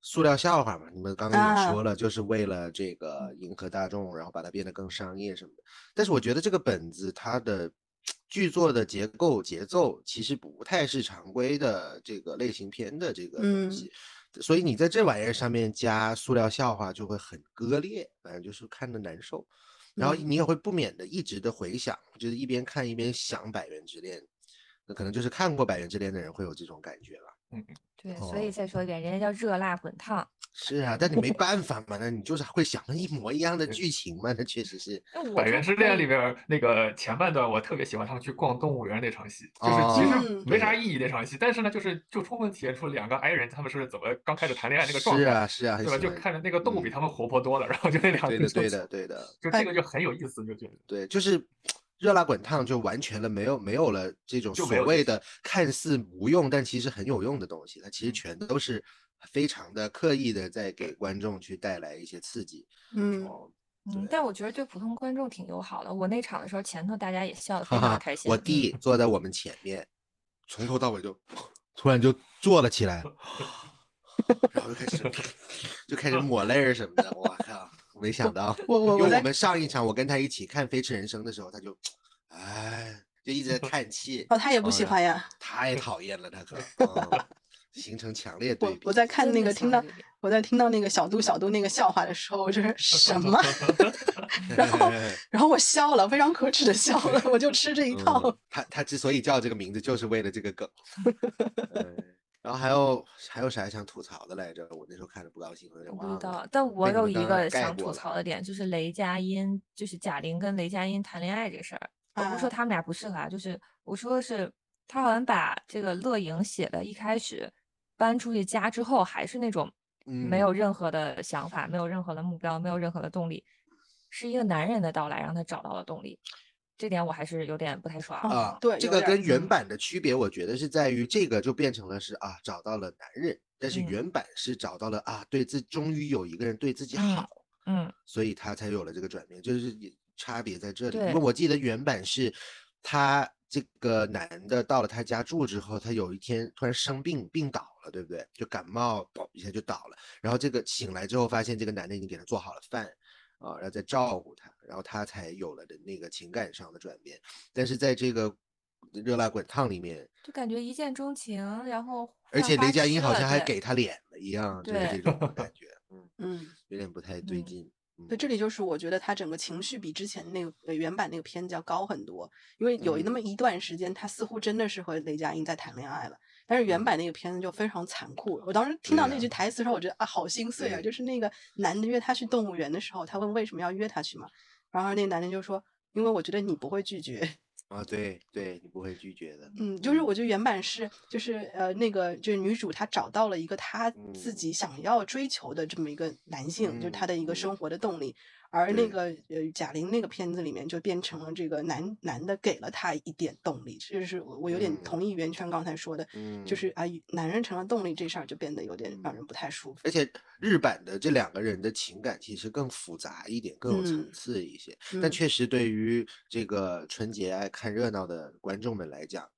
塑料笑话嘛。你们刚刚也啊说了，就是为了这个迎合大众，然后把它变得更商业什么的。但是我觉得这个本子它的剧作的结构节奏其实不太是常规的这个类型片的这个嗯东西。所以你在这玩意儿上面加塑料笑话就会很割裂，反正就是看着难受。然后嗯你也会不免的一直的回想，就是一边看一边想《百元之恋》，那可能就是看过《百元之恋》的人会有这种感觉吧。对，所以再说一遍，人家叫热辣滚烫。是啊，但你没办法嘛，那你就是会想一模一样的剧情嘛，那确实是。那我百元之恋里边那个前半段，我特别喜欢他们去逛动物园那场戏，就是其实没啥意义那场戏，但是呢，就是就充分体现出两个 i 人他们是怎么刚开始谈恋爱那个状态，是啊，是啊，很对吧？就看着那个动物比嗯他们活泼多了，然后就那两个的，对的，对的，就这个就很有意思，就觉得。对，就是热辣滚烫就完全了，没有没有了这种所谓的看似无用但其实很有用的东西，它其实嗯全都是非常的刻意的在给观众去带来一些刺激。嗯，哦，嗯，但我觉得对普通观众挺友好的。我那场的时候，前头大家也笑得非常开，心。我嗯弟坐在我们前面，从头到尾就突然就坐了起来，然后就开始 就开始抹泪儿什么的。我靠，没想到，我我我在因为我们上一场我跟他一起看《飞驰人生》的时候，他就哎就一直在 叹气。哦，他也不喜哦欢呀。太讨厌了，他可、嗯形成强烈对比。我我在看那个听到我在听到那个小度小度那个笑话的时候，我就是 什么？然后然后我笑了，非常可耻的笑了，我就吃这一套。嗯他他之所以叫这个名字，就是为了这个梗。嗯然后还有还有啥想吐槽的来着？我那时候看着不高兴，我有点我不忘了。知道，但我有一个想吐槽的点，就是雷佳音，就是贾玲跟雷佳音谈恋爱这事儿。我不是说啊他们俩不适合啊，就是我说的是，他好像把这个乐莹写的，一开始搬出去家之后，还是那种没有嗯任何的想法，没有任何的目标，没有任何的动力，是一个男人的到来让他找到了动力，这点我还是有点不太爽。啊，对这个跟原嗯版的区别，我觉得是在于这个就变成了是啊，找到了男人，但是嗯原版是找到了啊，对自终于有一个人对自己嗯好，嗯所以他才有了这个转变，就是差别在这里。因为我记得原版是他这个男的到了他家住之后，他有一天突然生病病倒了，对不对？就感冒，嘣一下就倒了。然后这个醒来之后，发现这个男的已经给他做好了饭，啊，然后再照顾他，然后他才有了的那个情感上的转变。但是在这个热辣滚烫里面，就感觉一见钟情，然后而且雷佳音好像还给他脸了一样，就是这种感觉，嗯，嗯，有点不太对嗯劲。嗯对，这里就是我觉得他整个情绪比之前那个呃原版那个片子要高很多，因为有那么一段时间，他似乎真的是和雷佳音在谈恋爱了，但是原版那个片子就非常残酷。我当时听到那句台词的时候，我觉得啊，好心碎啊！就是那个男的约她去动物园的时候，他问为什么要约她去嘛，然后那个男的就说，因为我觉得你不会拒绝。啊，对对，你不会拒绝的。嗯，就是我觉得原版是就是呃那个就是女主她找到了一个她自嗯己想要追求的这么一个男性，就是她的一个嗯生活的动力。而那个呃贾玲那个片子里面就变成了这个男男的给了她一点动力，这就是我我有点嗯同意袁泉刚才说的，嗯，就是啊男人成了动力这事儿就变得有点让人不太舒服。而且日版的这两个人的情感其实更复杂一点，更有层嗯次一些。嗯但确实对于这个春节爱看热闹的观众们来讲，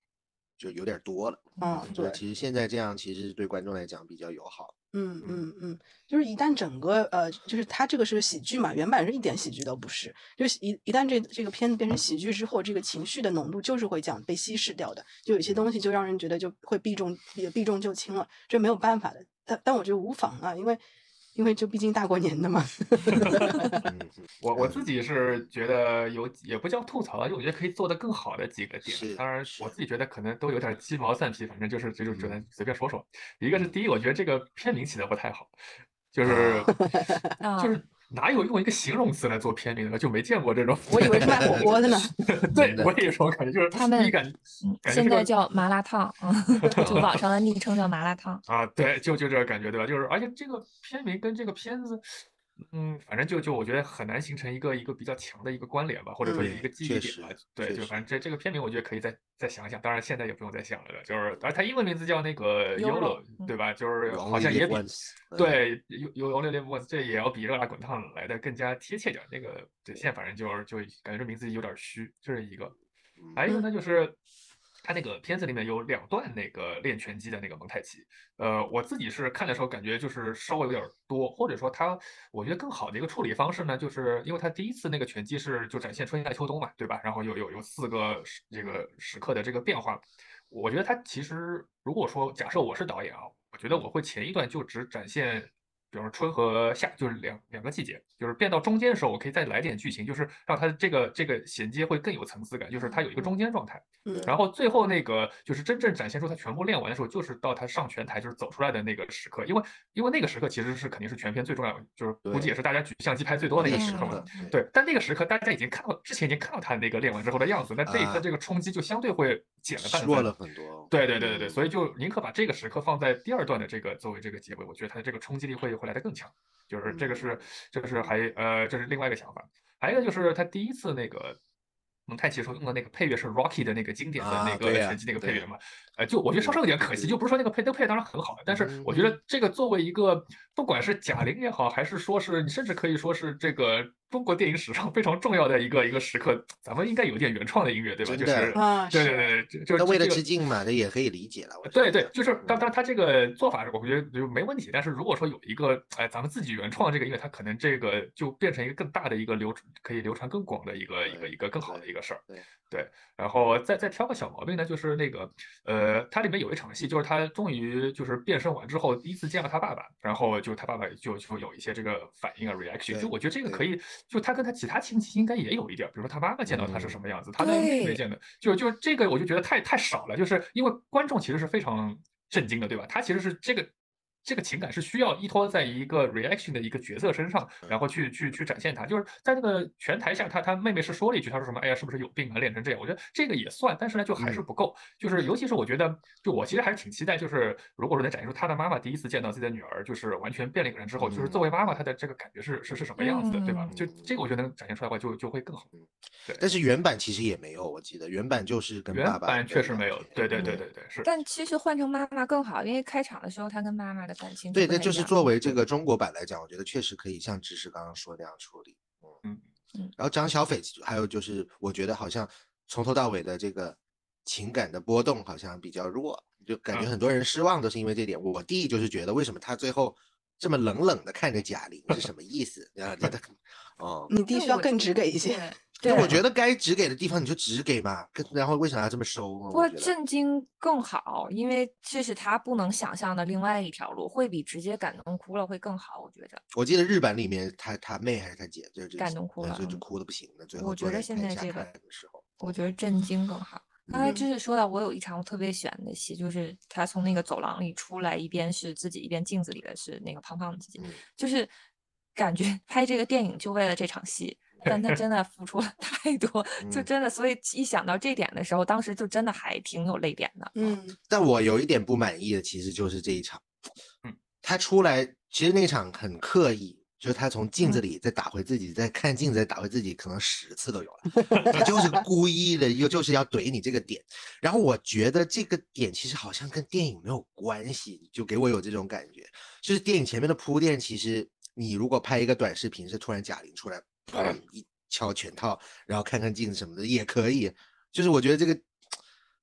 就有点多了。嗯，对，就其实现在这样，其实对观众来讲比较友好。嗯嗯嗯，就是一旦整个呃，就是它这个是喜剧嘛，原版是一点喜剧都不是。就是一一旦这这个片子变成喜剧之后，这个情绪的浓度就是会这样被稀释掉的。就有些东西就让人觉得就会避重也避重就轻了，这没有办法的。但但我觉得无妨啊，因为因为这毕竟大过年的嘛。嗯，我我自己是觉得有也不叫吐槽啊，就我觉得可以做得更好的几个点。当然我自己觉得可能都有点鸡毛蒜皮，反正就是就是只能嗯随便说说。一个是第一，我觉得这个片名起的不太好，就是啊 就是哪有用一个形容词来做片名的，就没见过这种。我以为是卖火 锅的呢。对我也有这种感觉，就是他们现在叫麻辣烫啊，就网上的昵称叫麻辣烫。啊，对，就就这个感觉，对吧？就是而且这个片名跟这个片子。嗯，反正就就我觉得很难形成一个一个比较强的一个关联吧，或者说有一嗯个记忆点吧。对，就反正这这个片名我觉得可以再再想想，当然现在也不用再想了的，就是而它英文名字叫那个 YOLO，YOLO，对吧？就是好像也比对有有 Only Live Once，这也要比热辣滚烫来的更加贴切点儿。那个对，现在反正就是就感觉这名字有点儿虚，这是一个。还有一个呢，就是他那个片子里面有两段那个练拳击的那个蒙太奇，呃，我自己是看的时候感觉就是稍微有点多，或者说他我觉得更好的一个处理方式呢，就是因为他第一次那个拳击是就展现春夏秋冬嘛，对吧？然后有有有四个这个时刻的这个变化，我觉得他其实如果说假设我是导演啊，我觉得我会前一段就只展现。比如说春和夏，就是两两个季节，就是变到中间的时候，我可以再来点剧情，就是让它这个这个衔接会更有层次感，就是它有一个中间状态。嗯，然后最后那个就是真正展现出他全部练完的时候，就是到他上拳台就是走出来的那个时刻，因为因为那个时刻其实是肯定是全片最重要的，就是估计也是大家举相机拍最多的一个时刻嘛。对，但那个时刻大家已经看到之前已经看到他那个练完之后的样子，那这一次啊这个冲击就相对会减了半分。弱了很多。对对对对对，嗯所以就宁可把这个时刻放在第二段的这个作为这个结尾，我觉得它的这个冲击力会会来的更强。就是这个是这个是还呃这是另外一个想法，还有一个就是他第一次那个蒙太奇时候用的那个配乐是 Rocky 的那个经典的啊那个拳击那个配乐嘛，呃就我觉得稍稍有点可惜，就不是说那个配那个配乐当然很好，但是我觉得这个作为一个不管是贾玲也好，还是说是你甚至可以说是这个中国电影史上非常重要的一个一个时刻，咱们应该有点原创的音乐对吧？真的就是啊，对对对，就是为了致敬嘛，这也可以理解了。对对，就是当嗯当他这个做法，我觉得就没问题。但是如果说有一个，哎，咱们自己原创这个音乐，它可能这个就变成一个更大的一个流传，可以流传更广的一个一个一个更好的一个事儿。对对，然后再再挑个小毛病呢，就是那个，呃，它里面有一场戏，就是他终于就是变身完之后，第一次见到他爸爸，然后就他爸爸就就有一些这个反应啊 reaction，就我觉得这个可以，就他跟他其他亲戚应该也有一点，比如说他妈妈见到他是什嗯么样子，他的妹妹对见的，就就这个我就觉得太太少了，就是因为观众其实是非常震惊的，对吧？他其实是这个。这个情感是需要依托在一个 reaction 的一个角色身上，然后去去去展现它。就是在那个拳台下，他他妹妹是说了一句，他说什么？哎呀，是不是有病啊？练成这样？我觉得这个也算，但是呢，就还是嗯不够。就是尤其是我觉得，就我其实还是挺期待，就是如果说能展现出他的妈妈第一次见到自己的女儿，就是完全变了一个人之后，就是作为妈妈，她的这个感觉是是是什么样子的，对吧？就这个我觉得能展现出来的话，就就会更好。对但是原版其实也没有，我记得原版就是跟爸原爸版确实没有，对对嗯对对对，是。但其实换成妈妈更好，因为开场的时候他跟妈妈的感情对，那就是作为这个中国版来讲，我觉得确实可以像知识刚刚说那样处理。嗯嗯然后张小斐，还有就是，我觉得好像从头到尾的这个情感的波动好像比较弱，就感觉嗯很多人失望都是因为这点。我弟就是觉得为什么他最后这么冷冷的看着贾玲是什么意思？啊，觉得 哦，你弟需要更直给一些。对，那我觉得该只给的地方你就只给嘛，跟然后为啥要这么收呢？不过我震惊更好，因为这是他不能想象的另外一条路，会比直接感动哭了会更好。我觉得，我记得日版里面他他妹还是他姐，就是感动哭了就就嗯哭的不行了。最后我觉得现在这个时候，我觉得震惊更好。刚才嗯就是说到，我有一场我特别喜欢的戏，就是他从那个走廊里出来，一边是自己，一边镜子里的是那个胖胖的自己，嗯就是感觉拍这个电影就为了这场戏，但他真 的付出了 太多，就嗯。真的，所以一想到这点的时候，当时就真的还挺有泪点的。嗯，但我有一点不满意的，其实就是这一场，嗯，他出来其实那场很刻意，就是他从镜嗯。子里再打回自己，再看镜子再打回自己，可能十次都有了，他就是故意的，又就是要怼你这个点。然后我觉得这个点其实好像跟电影没有关系，就给我有这种感觉，就是电影前面的铺垫，其实你如果拍一个短视频，是突然贾玲出来，一敲全套，然后看看镜子什么的也可以。就是我觉得这个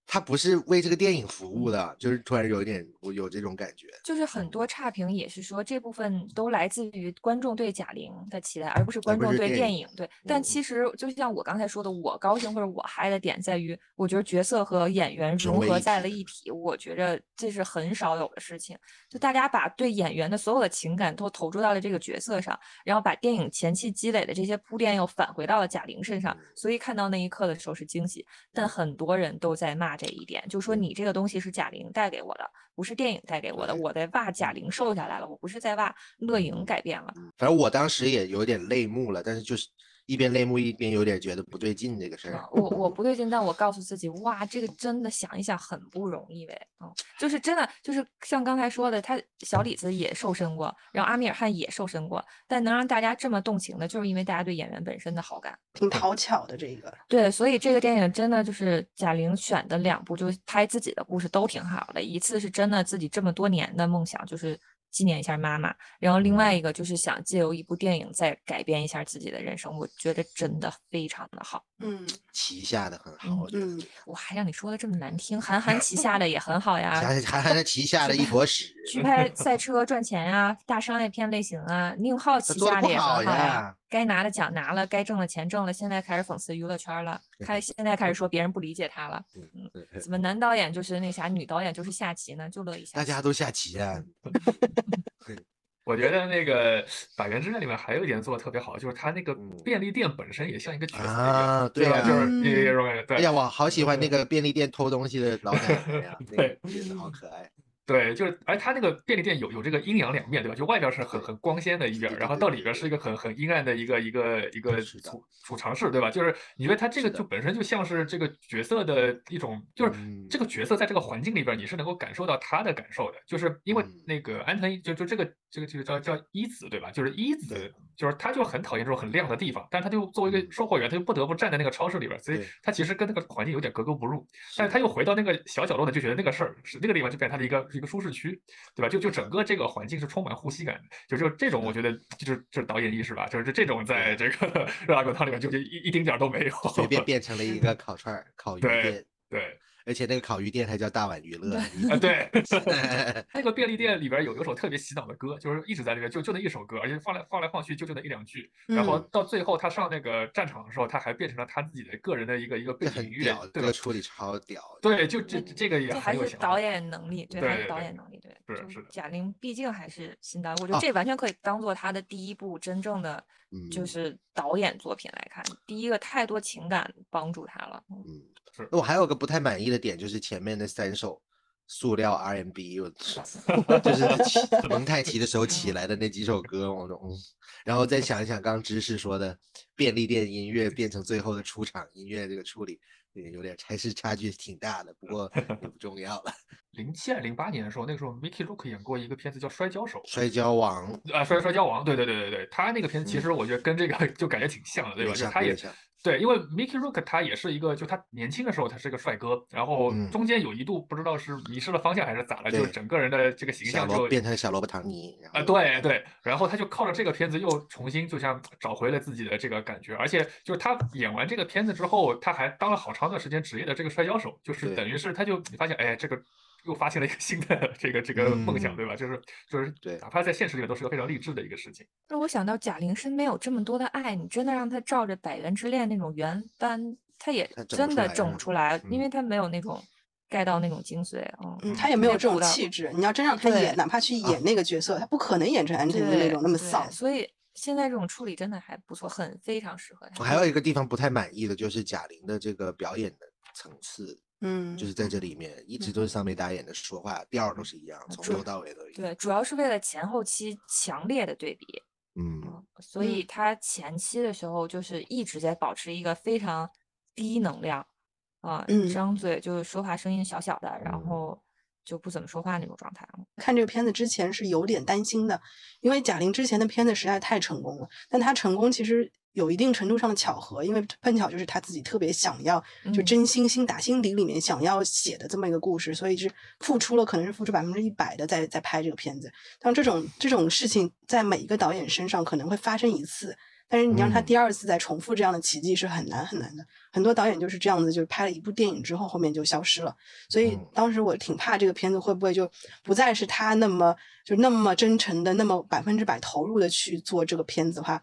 他不是为这个电影服务的，就是突然有一点我有这种感觉。就是很多差评也是说这部分都来自于观众对贾玲的期待，而不是观众对电影对。但嗯其实就像我刚才说的，我高兴或者我嗨的点在于，我觉得角色和演员融合在了一体，我觉着这是很少有的事情。就大家把对演员的所有的情感都投注到了这个角色上，然后把电影前期积累的这些铺垫又返回到了贾玲身上，嗯所以看到那一刻的时候是惊喜。但很多人都在骂这一点，就说你这个东西是贾玲带给我的，不是电影带给我的。我在骂贾玲瘦下来了，我不是在袜乐莹改变了。反正我当时也有点泪目了，但是就是一边泪目一边有点觉得不对劲这个事儿啊。我我不对劲，但我告诉自己，哇，这个真的想一想很不容易呗。嗯，就是真的，就是像刚才说的，他小李子也瘦身过，然后阿米尔汗也瘦身过，但能让大家这么动情的，就是因为大家对演员本身的好感。挺讨巧的这个。对，所以这个电影真的就是贾玲选的两部，就是拍自己的故事都挺好的。一次是真的自己这么多年的梦想，就是纪念一下妈妈，然后另外一个就是想借由一部电影再改变一下自己的人生。我觉得真的非常的好。嗯旗下的很好，我觉得。嗯，我，还让你说的这么难听，韩寒 旗下的也很好呀，韩韩寒的旗下的一坨屎，去拍赛车赚钱呀，大商业片类型啊，宁浩旗下的也很好好呀呀，该拿的奖拿了，该挣的钱挣了，现在开始讽刺娱乐圈了，开现在开始说别人不理解他了，对怎么男导演就是那啥，女导演就是下棋呢？就乐意下。大家都下棋啊。我觉得那个《百元之恋》里面还有一点做的特别好，就是它那个嗯便利店本身也像一个角色一啊？对呀就是那那种感觉，对。哎呀，我好喜欢那个便利店偷东西的老奶奶呀，那个对真的好可爱。对，就是，而它那个便利店有有这个阴阳两面，对吧？就外边是很很光鲜的一边儿，对对然后到里边是一个很很阴暗的一个一个一个储储藏室，对吧？就是你觉得它这个就本身就像是这个角色的一种，就是嗯这个角色在这个环境里边，你是能够感受到他的感受的，就是因为嗯那个安藤就就这个这个这个叫叫一子，对吧？就是一子，就是他就很讨厌这种很亮的地方，但是他就作为一个嗯。售货员，他就不得不站在那个超市里边儿，所以他其实跟那个环境有点格格不入。但是他又回到那个小角落呢，就觉得那个事儿是那个地方就变成他的一个一个舒适区，对吧？就就整个这个环境是充满呼吸感的，就就这种我觉得就是就是导演意识吧，就是这种在这个热辣滚烫里面就就一一丁点儿都没有，随便变。成了一个烤串儿、烤鱼对，对而且那个烤鱼店还叫大碗娱乐。啊对。那个便利店里边有有首特别洗脑的歌，就是一直在里面，就就那一首歌，而且放来放来放去就就那一两句。然后嗯到最后他上那个战场的时候，他还变成了他自己的个人的一个一个背景音乐，，对吧这个？处理超屌。对，就这这个也还是导演能力，对，还是导对对演能力，对，就是是贾玲毕竟还是新导演，我觉得哦这完全可以当做他的第一部真正的就嗯是导演作品来看，第一个太多情感帮助他了。嗯那我还有个不太满意的点，就是前面那三首塑料 R&B，我 就是蒙太奇的时候起来的那几首歌，我说嗯，然后再想一想刚刚知识说的便利店音乐变成最后的出场音乐这个处理，也有点还是差距挺大的，不过也不重要了。零七还是零八年的时候，那个时候 Mickey Rourke 演过一个片子叫《摔跤手》。摔跤王啊，摔摔跤王，对对对对对，他那个片子其实我觉得跟这个 就感觉挺像的，对吧？就是他也像对，因为 Mickey Rourke 他也是一个，就他年轻的时候他是个帅哥，然后嗯。中间有一度不知道是迷失了方向还是咋了，就对。整个人的这个形象就变成小萝卜唐尼，啊，后对对，然后他就靠着这个片子又重新就像找回了自己的这个感觉，而且就是他演完这个片子之后，他还当了好长段时间职业的这个摔跤手，就是等于是他就你发现，哎，这个又发现了一个新的这个这个梦想，嗯对吧？就是就是对哪怕在现实里面都是个非常励志的一个事情。那我想到贾玲身边有这么多的爱，你真的让她照着《百元之恋》那种原班，她也真的整不出来，因为嗯她没有那种 get 到那种精髓。嗯，嗯，他也没有这种气质。你要真让他演，哪怕去演那个角色，他不可能演成安藤樱那种那么对丧。所以现在这种处理真的还不错，很非常适合她。我还有一个地方不太满意的就是贾玲的这个表演的层次，嗯，就是在这里面一直都是上梅达演的说话调儿都是一样，从头到尾都一样。对，主要是为了前后期强烈的对比。嗯，嗯，所以他前期的时候就是一直在保持一个非常低能量，啊、嗯张嘴就是说话声音小小的，然嗯后就不怎么说话那种状态。看这个片子之前是有点担心的，因为贾玲之前的片子实在太成功了，但她成功其实有一定程度上的巧合，因为碰巧就是他自己特别想要，就嗯真心心打心底里面想要写的这么一个故事，所以是付出了可能是付出百分之一百的在在拍这个片子。像这种这种事情在每一个导演身上可能会发生一次。但是你让他嗯第二次再重复这样的奇迹是很难很难的，很多导演就是这样子，就是拍了一部电影之后，后面就消失了。所以嗯当时我挺怕这个片子会不会就不再是他那么就那么真诚的、那么百分之百投入的去做这个片子的话，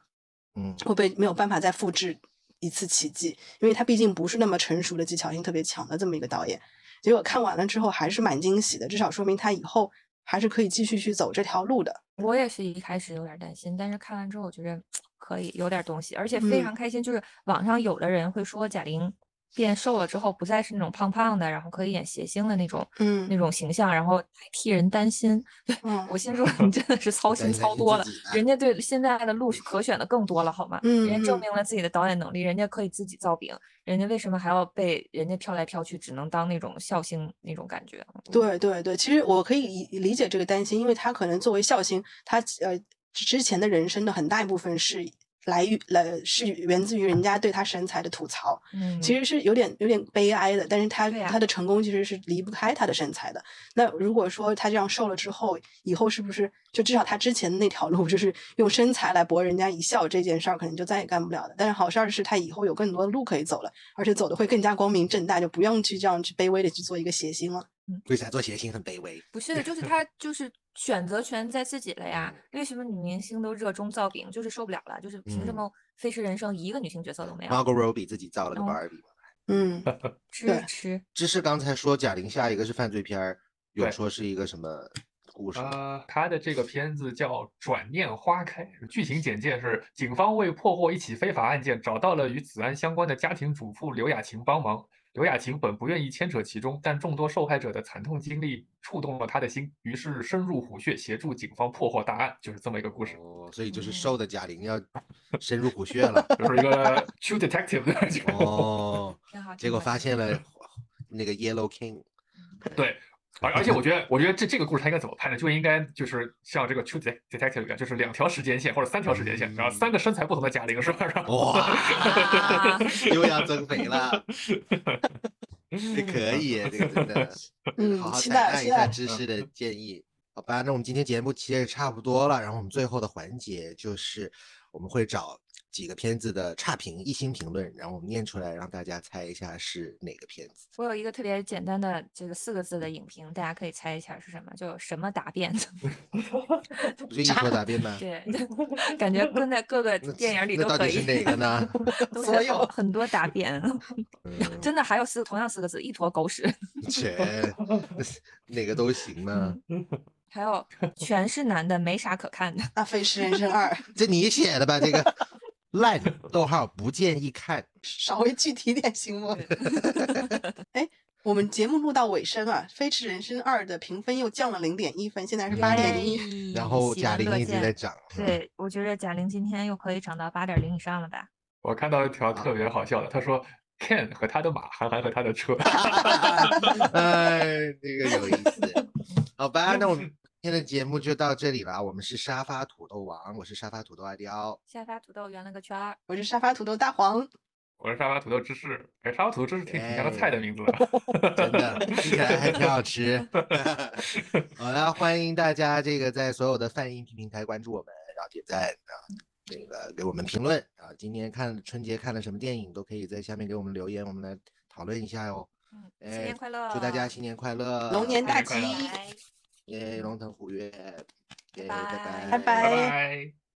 嗯会被没有办法再复制一次奇迹？因为他毕竟不是那么成熟的、技巧性特别强的这么一个导演。结果看完了之后还是蛮惊喜的，至少说明他以后还是可以继续去走这条路的。我也是一开始有点担心，但是看完之后我觉得 可以有点东西，而且非嗯常开心。就是网上有的人会说贾玲变瘦了之后不再是那种胖胖的，然后可以演谐星的那种嗯那种形象，然后还替人担心。对嗯我心说你真的是操心操多了人家对现在的路是可选的更多了，好吗？人家证明了自己的导演能力，人家可以自己造饼，人家为什么还要被人家飘来飘去，只能当那种笑星那种感觉？对对对，其实我可以理理解这个担心，因为他可能作为笑星，他呃之前的人生的很大一部分是来于来是源自于人家对他身材的吐槽，嗯，其实是有点有点悲哀的。但是他、他的成功其实是离不开他的身材的。那如果说他这样瘦了之后，以后是不是就至少他之前的那条路，就是用身材来博人家一笑这件事儿，可能就再也干不了了。但是好事儿是他以后有更多的路可以走了，而且走的会更加光明正大，就不用去这样去卑微的去做一个谐星了。为啥做谐星很卑微？不是的，就是他就是选择权在自己了呀。为什么女明星都热衷造饼，就是受不了了？就是凭什嗯么《飞驰人生》一个女性角色都没有？Margot Robbie 自己造了个嗯 Barbie 嘛。嗯，吃对吃，芝士刚才说贾玲下一个是犯罪片儿，有说是一个什么故？呃，他的这个片子叫《转念花开》，剧情简介是：警方为破获一起非法案件，找到了与此案相关的家庭主妇刘雅琴帮忙。刘雅琴本不愿意牵扯其中，但众多受害者的惨痛经历触动了她的心，于是深入虎穴，协助警方破获大案，就是这么一个故事，哦，所以嗯就是瘦的贾玲要 深入虎穴了。就是一个 true detective 的这个。哦，挺好。结果发现了 那个 Yellow King。对，而而且我觉得，我觉得这这个故事它应该怎么拍呢？就应该就是像这个 True Det- Detective 一样，就是两条时间线或者三条时间线，然后三个身材不同的贾玲是吧？哇啊，又要增肥了，这可以，这个真的，嗯好好期采纳一待期待下知识的建议，好吧？那我们今天节目其实也差不多了，然后我们最后的环节就是我们会找几个片子的差评、一星评论，然后我们念出来，让大家猜一下是哪个片子。我有一个特别简单的这个四个字的影评，大家可以猜一下是什么，就什么答辩。不就一说答辩吗？对，感觉跟在各个电影里那到都可以。底是哪个呢？都有很多答辩，嗯，真的还有四同样四个字，一坨狗屎。切，哪个都行呢？还有 全是男的，没啥可看的。那《飞驰人生二 》这你写的吧？这个 烂，逗号不建议看。稍微具体点行吗？哎，我们节目录到尾声啊，《飞驰人生二》的评分又降了零点一分，现在是八点一。一然后贾玲一直在涨，对，我觉得贾玲今天又可以涨到八点零以上了吧？我看到一条特别好笑的，他说 Ken 和他的马，韩寒和他的车。哎，这个有意思。好吧，那我们今天的节目就到这里了。我们是沙发土豆王，我是沙发土豆阿刁。沙发土豆圆了个圈儿。我是沙发土豆大黄，我是沙发土豆芝士，哎，沙发土豆芝士挺挺像个菜的名字 的，真的听起来还挺好吃。好了，欢迎大家这个在所有的泛音频平台关注我们，然后点赞啊，那个给我们评论啊。今天看春节看了什么电影，都可以在下面给我们留言，我们来讨论一下哟。嗯，新年快乐！祝大家新年快乐，龙年大吉，耶，龙腾虎跃，耶，拜拜。拜拜。